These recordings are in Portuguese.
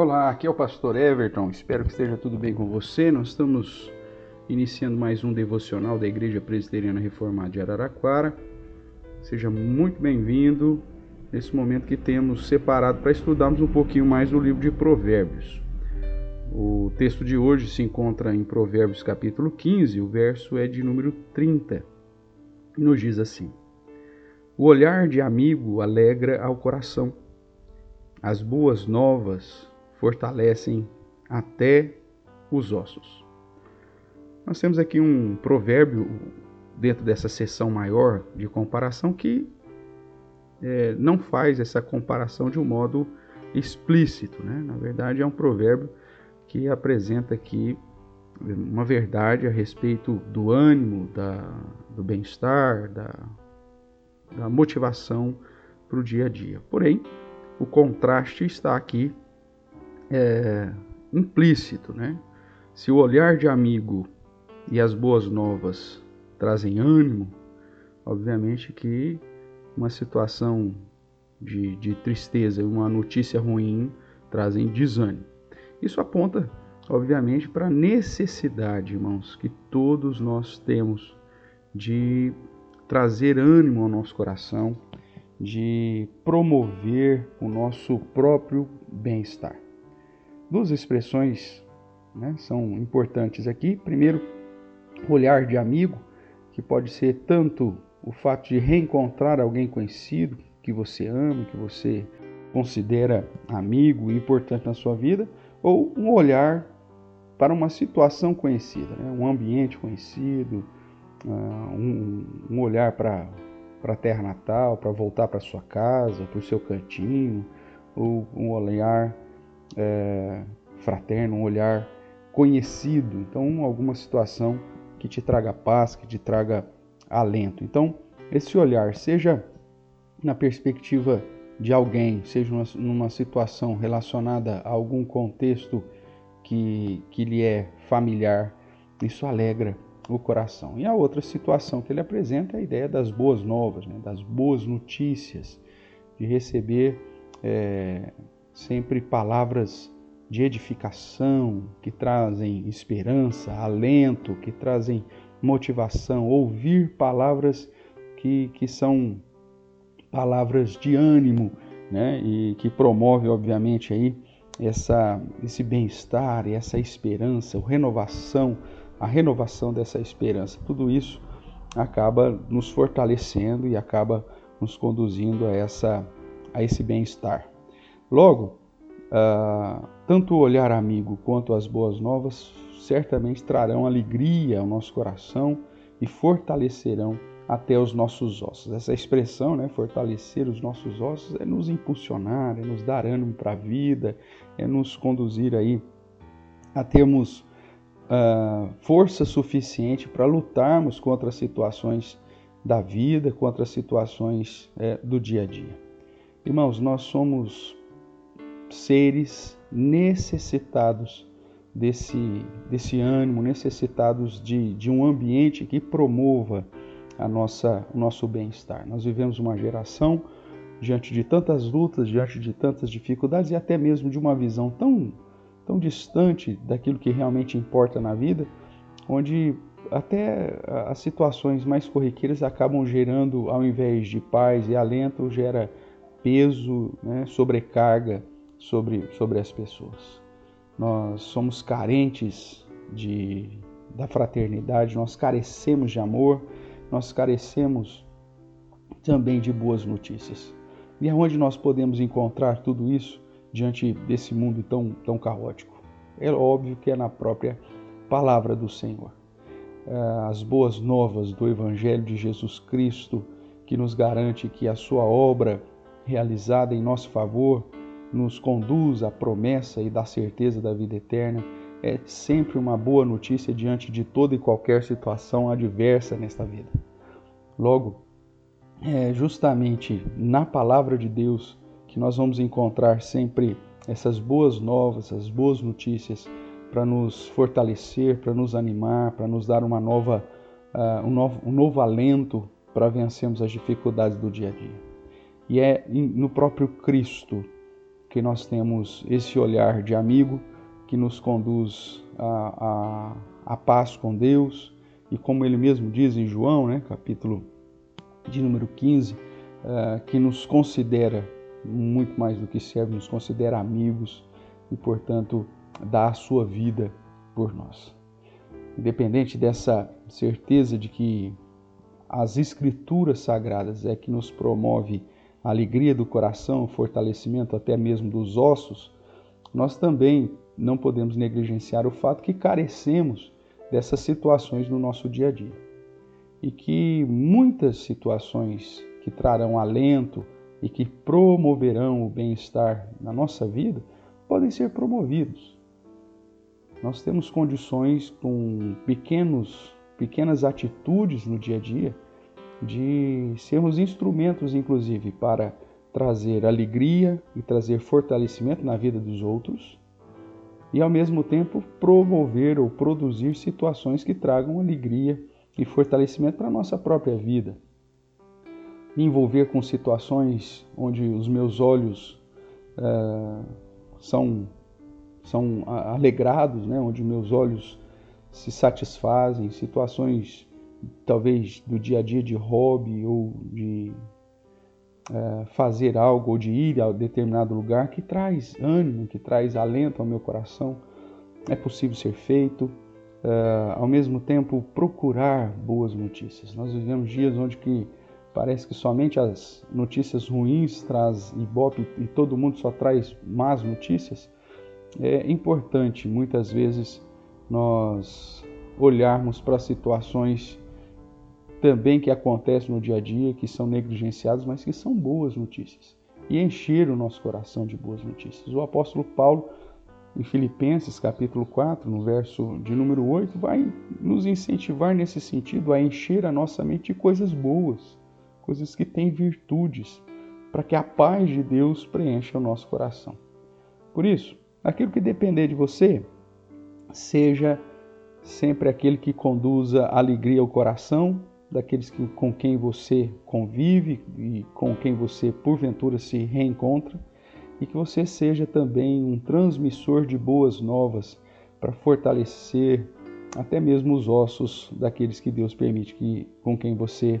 Olá, aqui é o pastor Everton. Espero que esteja tudo bem com você. Nós estamos iniciando mais um devocional da Igreja Presbiteriana Reformada de Araraquara. Seja muito bem-vindo nesse momento que temos separado para estudarmos um pouquinho mais no livro de Provérbios. O texto de hoje se encontra em Provérbios capítulo 15, o verso é de número 30. E nos diz assim: O olhar de amigo alegra ao coração. As boas novas fortalecem até os ossos. Nós temos aqui um provérbio dentro dessa seção maior de comparação que é, não faz essa comparação de um modo explícito. Né? Na verdade, é um provérbio que apresenta aqui uma verdade a respeito do ânimo, da, do bem-estar, da, da motivação para o dia a dia. Porém, o contraste está aqui é, implícito, né? Se o olhar de amigo e as boas novas trazem ânimo, obviamente que uma situação de, de tristeza e uma notícia ruim trazem desânimo. Isso aponta, obviamente, para a necessidade, irmãos, que todos nós temos de trazer ânimo ao nosso coração, de promover o nosso próprio bem-estar. Duas expressões né, são importantes aqui. Primeiro, olhar de amigo, que pode ser tanto o fato de reencontrar alguém conhecido que você ama, que você considera amigo e importante na sua vida, ou um olhar para uma situação conhecida, né? um ambiente conhecido, uh, um, um, olhar para a terra natal, para voltar para sua casa, para o seu cantinho, ou um olhar é, fraterno, um olhar conhecido. Então, alguma situação que te traga paz, que te traga alento. Então, esse olhar, seja na perspectiva de alguém, seja numa situação relacionada a algum contexto que, que lhe é familiar, isso alegra o coração. E a outra situação que ele apresenta é a ideia das boas novas, né? das boas notícias, de receber é, sempre palavras de edificação, que trazem esperança, alento, que trazem motivação, ouvir palavras que, que são palavras de ânimo, né? E que promove, obviamente, aí essa, esse bem-estar e essa esperança, a renovação, a renovação dessa esperança. Tudo isso acaba nos fortalecendo e acaba nos conduzindo a, essa, a esse bem-estar. Logo, uh, tanto o olhar amigo quanto as boas novas certamente trarão alegria ao nosso coração e fortalecerão até os nossos ossos. Essa expressão, né, fortalecer os nossos ossos, é nos impulsionar, é nos dar ânimo para a vida, é nos conduzir aí a termos uh, força suficiente para lutarmos contra as situações da vida, contra as situações é, do dia a dia. Irmãos, nós somos seres necessitados desse, desse ânimo, necessitados de, de um ambiente que promova a nossa, o nosso bem-estar. Nós vivemos uma geração diante de tantas lutas, diante de tantas dificuldades e até mesmo de uma visão tão, tão distante daquilo que realmente importa na vida, onde até as situações mais corriqueiras acabam gerando, ao invés de paz e alento, gera peso, né, sobrecarga sobre, sobre as pessoas. Nós somos carentes de, da fraternidade, nós carecemos de amor, nós carecemos também de boas notícias. E aonde nós podemos encontrar tudo isso diante desse mundo tão, tão caótico? É óbvio que é na própria palavra do Senhor. É, as boas novas do Evangelho de Jesus Cristo, que nos garante que a sua obra realizada em nosso favor nos conduz à promessa e da certeza da vida eterna, é sempre uma boa notícia diante de toda e qualquer situação adversa nesta vida. Logo, é justamente na palavra de Deus que nós vamos encontrar sempre essas boas novas, essas boas notícias para nos fortalecer, para nos animar, para nos dar uma nova, uh, um, novo, um novo alento para vencermos as dificuldades do dia a dia. E é no próprio Cristo que nós temos esse olhar de amigo que nos conduz a, a paz com Deus e como ele mesmo diz em João, né, capítulo de número 15, uh, eh, que nos considera muito mais do que servo, nos considera amigos e, portanto, dá a sua vida por nós. Independente dessa certeza de que as escrituras sagradas é que nos promove a alegria do coração, o fortalecimento até mesmo dos ossos, nós também não podemos negligenciar o fato que carecemos dessas situações no nosso dia a dia. E que muitas situações que trarão alento e que promoverão o bem-estar na nossa vida podem ser promovidos. Nós temos condições com pequenos, pequenas atitudes no dia a dia de sermos instrumentos, inclusive, para trazer alegria e trazer fortalecimento na vida dos outros e, ao mesmo tempo, promover ou produzir situações que tragam alegria e fortalecimento para a nossa própria vida. Me envolver com situações onde os meus olhos uh, são, são alegrados, né? onde meus olhos se satisfazem, situações talvez do dia a dia de hobby ou de é, fazer algo ou de ir a determinado lugar que traz ânimo, que traz alento ao meu coração. É possível ser feito. É, ao mesmo tempo, procurar boas notícias. Nós vivemos dias onde que parece que somente as notícias ruins traz ibope e todo mundo só traz más notícias. É importante muitas vezes nós olharmos para situações também que acontecem no dia a dia, que são negligenciados, mas que são boas notícias. E encher o nosso coração de boas notícias. O apóstolo Paulo, em Filipenses capítulo 4, no verso de número 8, vai nos incentivar nesse sentido a encher a nossa mente de coisas boas, coisas que têm virtudes, para que a paz de Deus preencha o nosso coração. Por isso, aquilo que depender de você, seja sempre aquele que conduza alegria ao coração, daqueles que, com quem você convive e com quem você porventura se reencontra, e que você seja também um transmissor de boas novas para fortalecer até mesmo os ossos daqueles que Deus permite que com quem você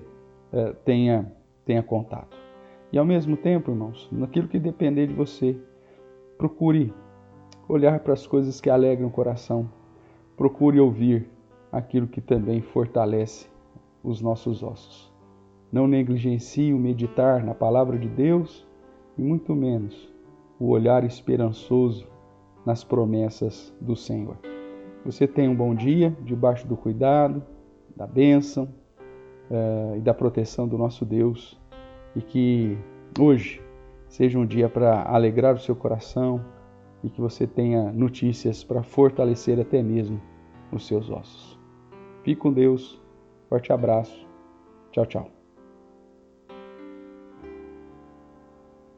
eh, tenha tenha contato. E ao mesmo tempo, irmãos, naquilo que depender de você, procure olhar para as coisas que alegram o coração. Procure ouvir aquilo que também fortalece os nossos ossos. Não negligencie o meditar na palavra de Deus e muito menos o olhar esperançoso nas promessas do Senhor. Você tenha um bom dia debaixo do cuidado, da bênção uh, e da proteção do nosso Deus e que hoje seja um dia para alegrar o seu coração e que você tenha notícias para fortalecer até mesmo os seus ossos. Fique com Deus. Forte abraço. Tchau, tchau.